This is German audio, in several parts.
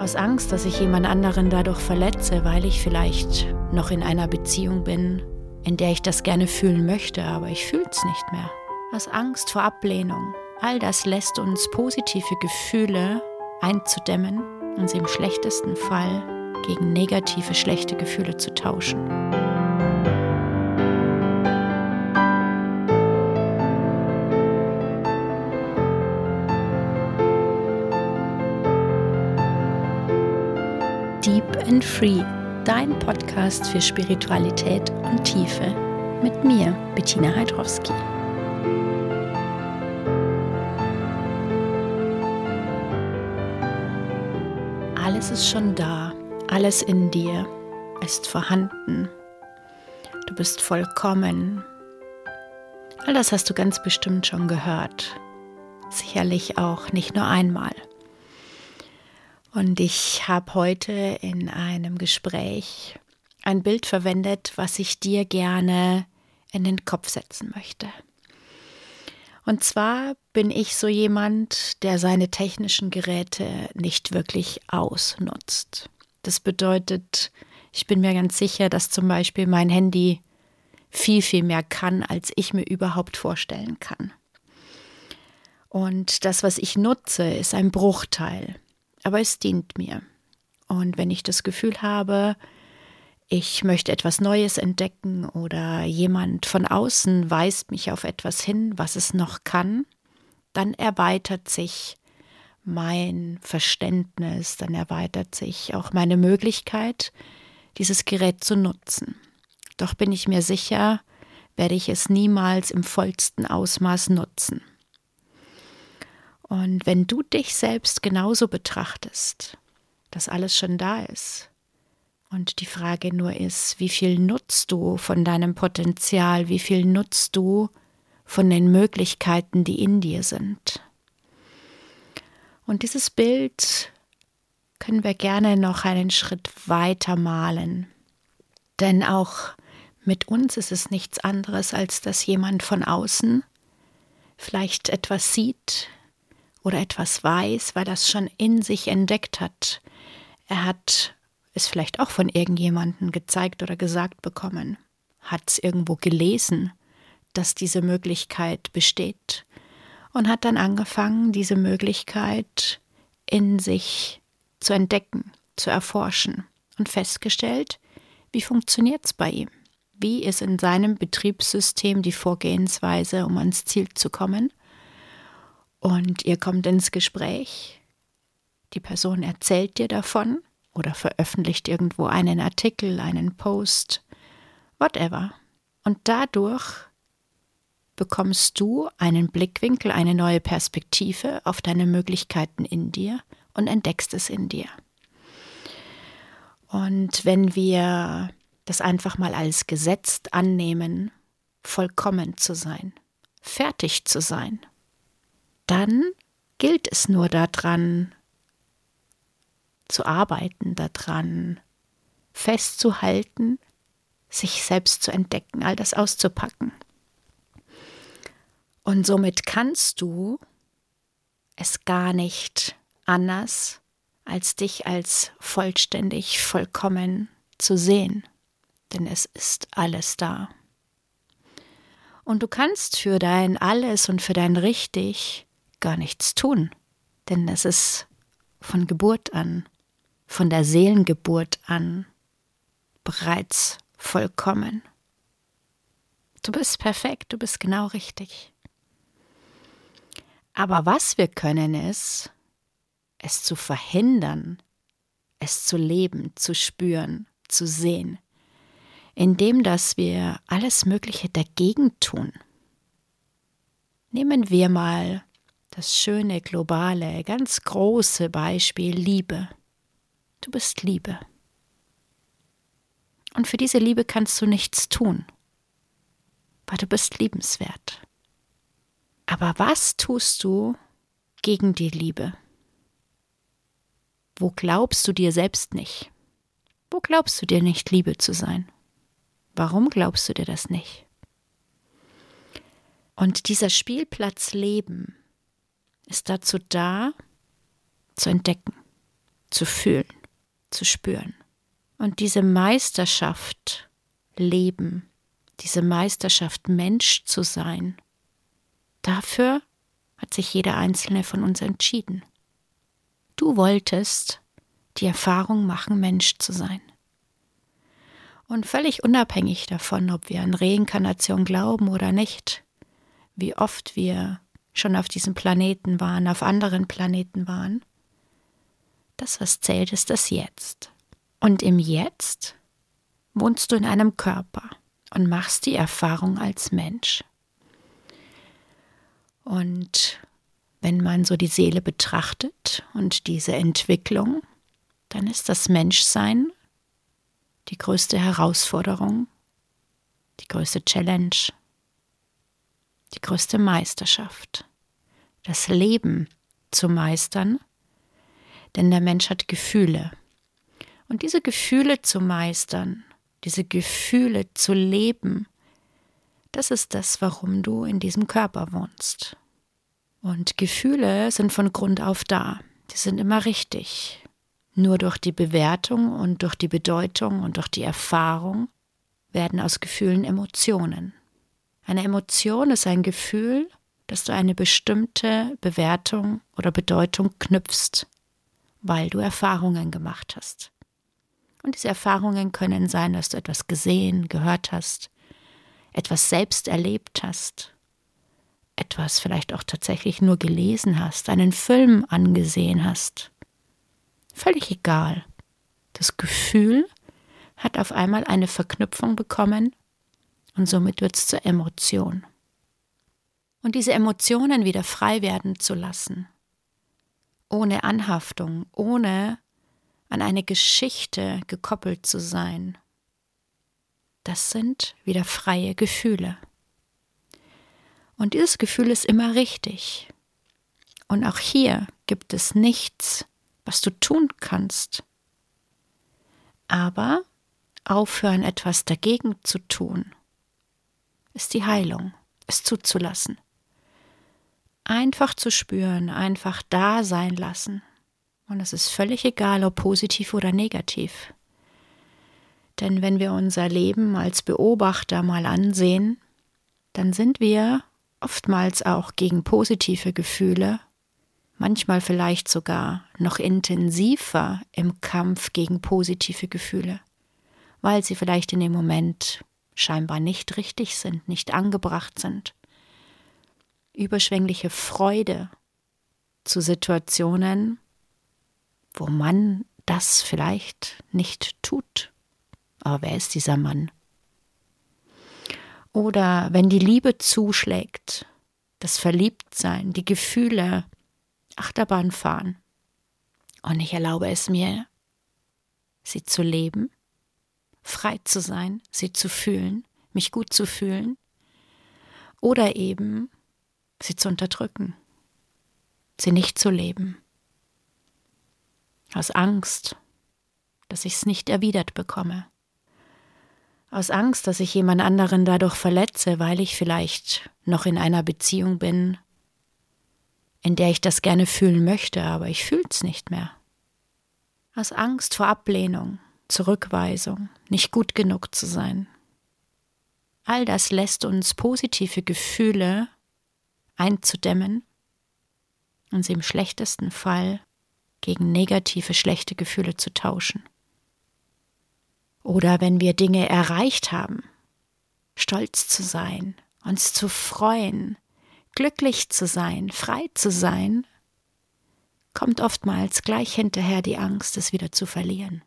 Aus Angst, dass ich jemand anderen dadurch verletze, weil ich vielleicht noch in einer Beziehung bin, in der ich das gerne fühlen möchte, aber ich fühle es nicht mehr. Aus Angst vor Ablehnung. All das lässt uns positive Gefühle einzudämmen und sie im schlechtesten Fall gegen negative, schlechte Gefühle zu tauschen. Deep and Free, dein Podcast für Spiritualität und Tiefe. Mit mir, Bettina Heidrowski. Alles ist schon da, alles in dir ist vorhanden. Du bist vollkommen. All das hast du ganz bestimmt schon gehört. Sicherlich auch nicht nur einmal. Und ich habe heute in einem Gespräch ein Bild verwendet, was ich dir gerne in den Kopf setzen möchte. Und zwar bin ich so jemand, der seine technischen Geräte nicht wirklich ausnutzt. Das bedeutet, ich bin mir ganz sicher, dass zum Beispiel mein Handy viel, viel mehr kann, als ich mir überhaupt vorstellen kann. Und das, was ich nutze, ist ein Bruchteil aber es dient mir. Und wenn ich das Gefühl habe, ich möchte etwas Neues entdecken oder jemand von außen weist mich auf etwas hin, was es noch kann, dann erweitert sich mein Verständnis, dann erweitert sich auch meine Möglichkeit, dieses Gerät zu nutzen. Doch bin ich mir sicher, werde ich es niemals im vollsten Ausmaß nutzen. Und wenn du dich selbst genauso betrachtest, dass alles schon da ist, und die Frage nur ist, wie viel nutzt du von deinem Potenzial, wie viel nutzt du von den Möglichkeiten, die in dir sind. Und dieses Bild können wir gerne noch einen Schritt weiter malen. Denn auch mit uns ist es nichts anderes, als dass jemand von außen vielleicht etwas sieht, oder etwas weiß, weil das schon in sich entdeckt hat. Er hat es vielleicht auch von irgendjemandem gezeigt oder gesagt bekommen, hat es irgendwo gelesen, dass diese Möglichkeit besteht und hat dann angefangen, diese Möglichkeit in sich zu entdecken, zu erforschen und festgestellt, wie funktioniert es bei ihm? Wie ist in seinem Betriebssystem die Vorgehensweise, um ans Ziel zu kommen? Und ihr kommt ins Gespräch. Die Person erzählt dir davon oder veröffentlicht irgendwo einen Artikel, einen Post, whatever. Und dadurch bekommst du einen Blickwinkel, eine neue Perspektive auf deine Möglichkeiten in dir und entdeckst es in dir. Und wenn wir das einfach mal als gesetzt annehmen, vollkommen zu sein, fertig zu sein, dann gilt es nur daran, zu arbeiten, daran festzuhalten, sich selbst zu entdecken, all das auszupacken. Und somit kannst du es gar nicht anders, als dich als vollständig, vollkommen zu sehen, denn es ist alles da. Und du kannst für dein Alles und für dein Richtig gar nichts tun, denn es ist von Geburt an, von der Seelengeburt an bereits vollkommen. Du bist perfekt, du bist genau richtig. Aber was wir können ist, es zu verhindern, es zu leben, zu spüren, zu sehen, indem dass wir alles Mögliche dagegen tun. Nehmen wir mal das schöne, globale, ganz große Beispiel Liebe. Du bist Liebe. Und für diese Liebe kannst du nichts tun, weil du bist liebenswert. Aber was tust du gegen die Liebe? Wo glaubst du dir selbst nicht? Wo glaubst du dir nicht, Liebe zu sein? Warum glaubst du dir das nicht? Und dieser Spielplatz Leben ist dazu da, zu entdecken, zu fühlen, zu spüren. Und diese Meisterschaft leben, diese Meisterschaft Mensch zu sein, dafür hat sich jeder einzelne von uns entschieden. Du wolltest die Erfahrung machen, Mensch zu sein. Und völlig unabhängig davon, ob wir an Reinkarnation glauben oder nicht, wie oft wir schon auf diesem Planeten waren, auf anderen Planeten waren, das, was zählt, ist das Jetzt. Und im Jetzt wohnst du in einem Körper und machst die Erfahrung als Mensch. Und wenn man so die Seele betrachtet und diese Entwicklung, dann ist das Menschsein die größte Herausforderung, die größte Challenge, die größte Meisterschaft. Das Leben zu meistern, denn der Mensch hat Gefühle. Und diese Gefühle zu meistern, diese Gefühle zu leben, das ist das, warum du in diesem Körper wohnst. Und Gefühle sind von Grund auf da. Die sind immer richtig. Nur durch die Bewertung und durch die Bedeutung und durch die Erfahrung werden aus Gefühlen Emotionen. Eine Emotion ist ein Gefühl, das du eine bestimmte Bewertung oder Bedeutung knüpfst, weil du Erfahrungen gemacht hast. Und diese Erfahrungen können sein, dass du etwas gesehen, gehört hast, etwas selbst erlebt hast, etwas vielleicht auch tatsächlich nur gelesen hast, einen Film angesehen hast. Völlig egal. Das Gefühl hat auf einmal eine Verknüpfung bekommen und somit wird es zur Emotion. Und diese Emotionen wieder frei werden zu lassen, ohne Anhaftung, ohne an eine Geschichte gekoppelt zu sein, das sind wieder freie Gefühle. Und dieses Gefühl ist immer richtig. Und auch hier gibt es nichts, was du tun kannst. Aber aufhören, etwas dagegen zu tun, ist die Heilung, es zuzulassen. Einfach zu spüren, einfach da sein lassen. Und es ist völlig egal, ob positiv oder negativ. Denn wenn wir unser Leben als Beobachter mal ansehen, dann sind wir oftmals auch gegen positive Gefühle, manchmal vielleicht sogar noch intensiver im Kampf gegen positive Gefühle, weil sie vielleicht in dem Moment scheinbar nicht richtig sind, nicht angebracht sind. Überschwängliche Freude zu Situationen, wo man das vielleicht nicht tut aber wer ist dieser Mann? Oder wenn die Liebe zuschlägt, das Verliebtsein, die Gefühle, Achterbahn fahren. Und ich erlaube es mir, sie zu leben, frei zu sein, sie zu fühlen, mich gut zu fühlen. Oder eben sie zu unterdrücken, sie nicht zu leben. Aus Angst, dass ich es nicht erwidert bekomme aus Angst, dass ich jemand anderen dadurch verletze, weil ich vielleicht noch in einer Beziehung bin, in der ich das gerne fühlen möchte, aber ich fühl's nicht mehr. Aus Angst vor Ablehnung, Zurückweisung, nicht gut genug zu sein. All das lässt uns positive Gefühle einzudämmen und sie im schlechtesten Fall gegen negative, schlechte Gefühle zu tauschen. Oder wenn wir Dinge erreicht haben, stolz zu sein, uns zu freuen, glücklich zu sein, frei zu sein, kommt oftmals gleich hinterher die Angst, es wieder zu verlieren.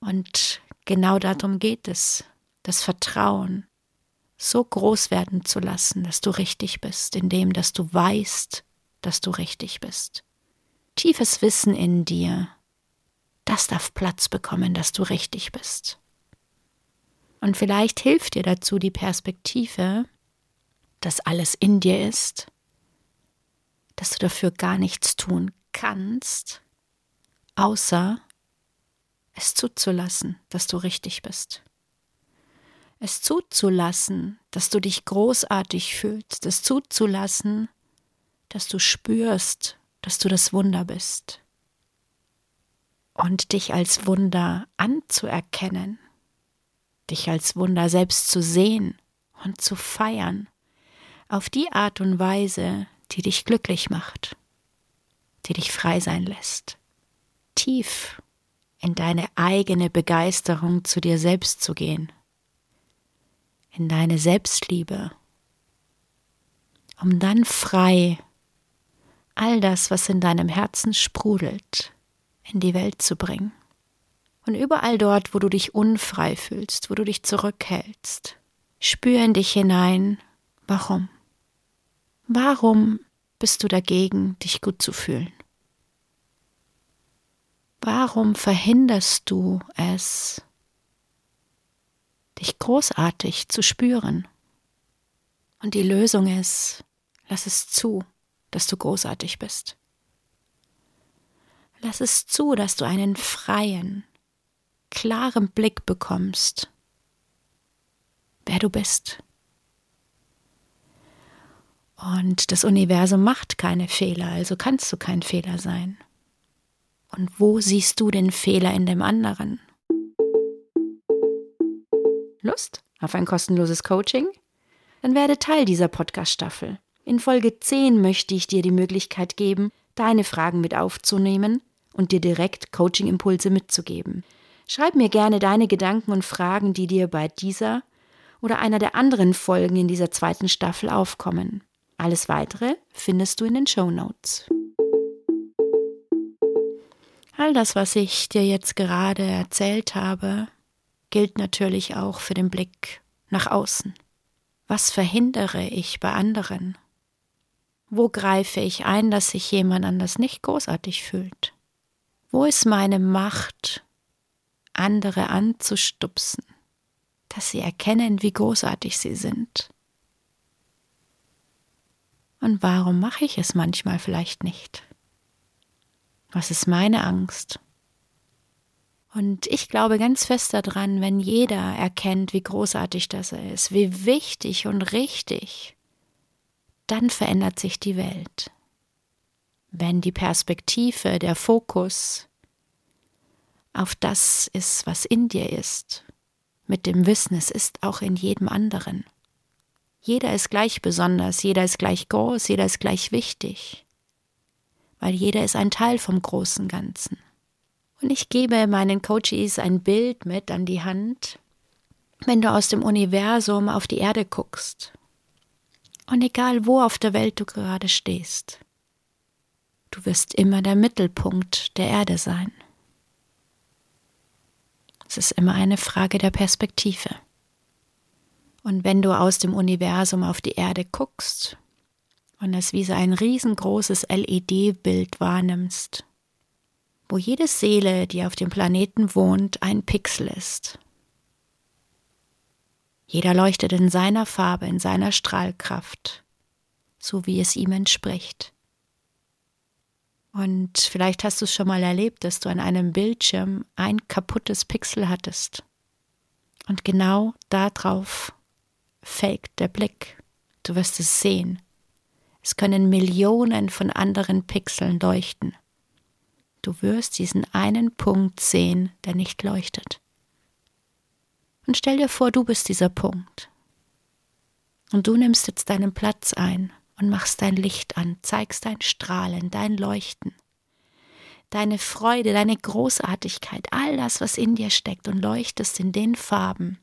Und genau darum geht es, das Vertrauen so groß werden zu lassen, dass du richtig bist, indem dass du weißt, dass du richtig bist. Tiefes Wissen in dir, das darf Platz bekommen, dass du richtig bist. Und vielleicht hilft dir dazu die Perspektive, dass alles in dir ist, dass du dafür gar nichts tun kannst, außer es zuzulassen, dass du richtig bist. Es zuzulassen, dass du dich großartig fühlst, es zuzulassen, dass du spürst, dass du das Wunder bist. Und dich als Wunder anzuerkennen, dich als Wunder selbst zu sehen und zu feiern, auf die Art und Weise, die dich glücklich macht, die dich frei sein lässt, tief in deine eigene Begeisterung zu dir selbst zu gehen, in deine Selbstliebe, um dann frei all das, was in deinem Herzen sprudelt, in die Welt zu bringen. Und überall dort, wo du dich unfrei fühlst, wo du dich zurückhältst, spür in dich hinein, warum? Warum bist du dagegen, dich gut zu fühlen? Warum verhinderst du es, dich großartig zu spüren? Und die Lösung ist, lass es zu, dass du großartig bist. Lass es zu, dass du einen freien, klaren Blick bekommst, wer du bist. Und das Universum macht keine Fehler, also kannst du kein Fehler sein. Und wo siehst du den Fehler in dem anderen? Lust auf ein kostenloses Coaching? Dann werde Teil dieser Podcast-Staffel. In Folge 10 möchte ich dir die Möglichkeit geben, deine Fragen mit aufzunehmen und dir direkt Coaching-Impulse mitzugeben. Schreib mir gerne deine Gedanken und Fragen, die dir bei dieser oder einer der anderen Folgen in dieser zweiten Staffel aufkommen. Alles weitere findest du in den Show Notes. All das, was ich dir jetzt gerade erzählt habe, gilt natürlich auch für den Blick nach außen. Was verhindere ich bei anderen? Wo greife ich ein, dass sich jemand anders nicht großartig fühlt? Wo ist meine Macht, andere anzustupsen, dass sie erkennen, wie großartig sie sind? Und warum mache ich es manchmal vielleicht nicht? Was ist meine Angst? Und ich glaube ganz fest daran, wenn jeder erkennt, wie großartig das ist, wie wichtig und richtig, dann verändert sich die Welt. Wenn die Perspektive, der Fokus auf das ist, was in dir ist, mit dem Wissen, es ist auch in jedem anderen. Jeder ist gleich besonders, jeder ist gleich groß, jeder ist gleich wichtig, weil jeder ist ein Teil vom großen Ganzen. Und ich gebe meinen Coaches ein Bild mit an die Hand, wenn du aus dem Universum auf die Erde guckst. Und egal wo auf der Welt du gerade stehst, du wirst immer der Mittelpunkt der Erde sein. Es ist immer eine Frage der Perspektive. Und wenn du aus dem Universum auf die Erde guckst und es wie so ein riesengroßes LED-Bild wahrnimmst, wo jede Seele, die auf dem Planeten wohnt, ein Pixel ist. Jeder leuchtet in seiner Farbe, in seiner Strahlkraft, so wie es ihm entspricht. Und vielleicht hast du es schon mal erlebt, dass du an einem Bildschirm ein kaputtes Pixel hattest. Und genau darauf fällt der Blick. Du wirst es sehen. Es können Millionen von anderen Pixeln leuchten. Du wirst diesen einen Punkt sehen, der nicht leuchtet. Und stell dir vor, du bist dieser Punkt. Und du nimmst jetzt deinen Platz ein und machst dein Licht an, zeigst dein Strahlen, dein Leuchten, deine Freude, deine Großartigkeit, all das, was in dir steckt und leuchtest in den Farben,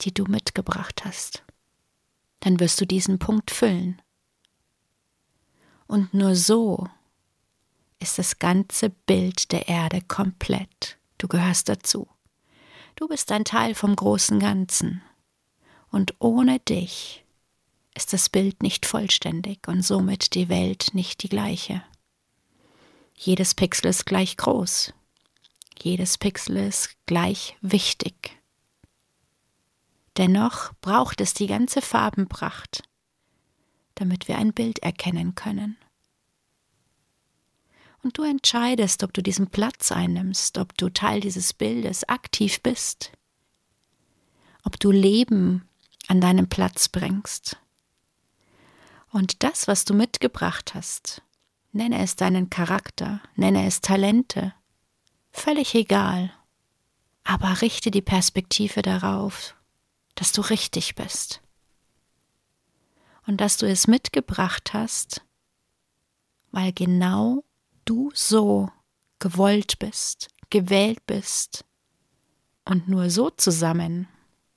die du mitgebracht hast. Dann wirst du diesen Punkt füllen. Und nur so ist das ganze Bild der Erde komplett. Du gehörst dazu. Du bist ein Teil vom großen Ganzen. Und ohne dich ist das Bild nicht vollständig und somit die Welt nicht die gleiche. Jedes Pixel ist gleich groß. Jedes Pixel ist gleich wichtig. Dennoch braucht es die ganze Farbenpracht, damit wir ein Bild erkennen können und du entscheidest, ob du diesen Platz einnimmst, ob du Teil dieses Bildes aktiv bist, ob du Leben an deinen Platz bringst. Und das, was du mitgebracht hast, nenne es deinen Charakter, nenne es Talente, völlig egal. Aber richte die Perspektive darauf, dass du richtig bist und dass du es mitgebracht hast, weil genau du so gewollt bist, gewählt bist. Und nur so zusammen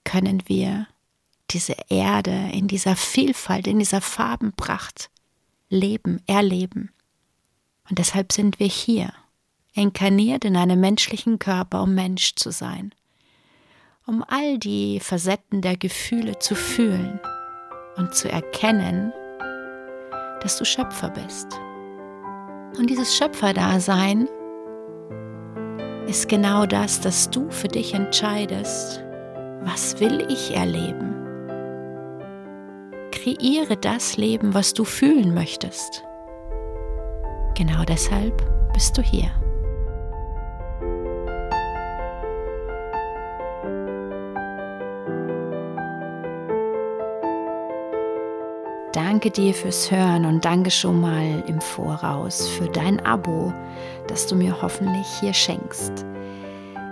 können wir diese Erde in dieser Vielfalt, in dieser Farbenpracht leben, erleben. Und deshalb sind wir hier, inkarniert in einem menschlichen Körper, um Mensch zu sein, um all die Facetten der Gefühle zu fühlen und zu erkennen, dass du Schöpfer bist. Und dieses Schöpferdasein ist genau das, dass du für dich entscheidest, was will ich erleben? Kreiere das Leben, was du fühlen möchtest. Genau deshalb bist du hier. Danke dir fürs Hören und danke schon mal im Voraus für dein Abo, das du mir hoffentlich hier schenkst.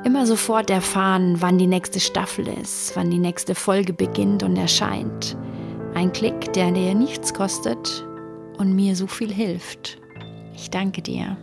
Immer sofort erfahren, wann die nächste Staffel ist, wann die nächste Folge beginnt und erscheint. Ein Klick, der dir nichts kostet und mir so viel hilft. Ich danke dir.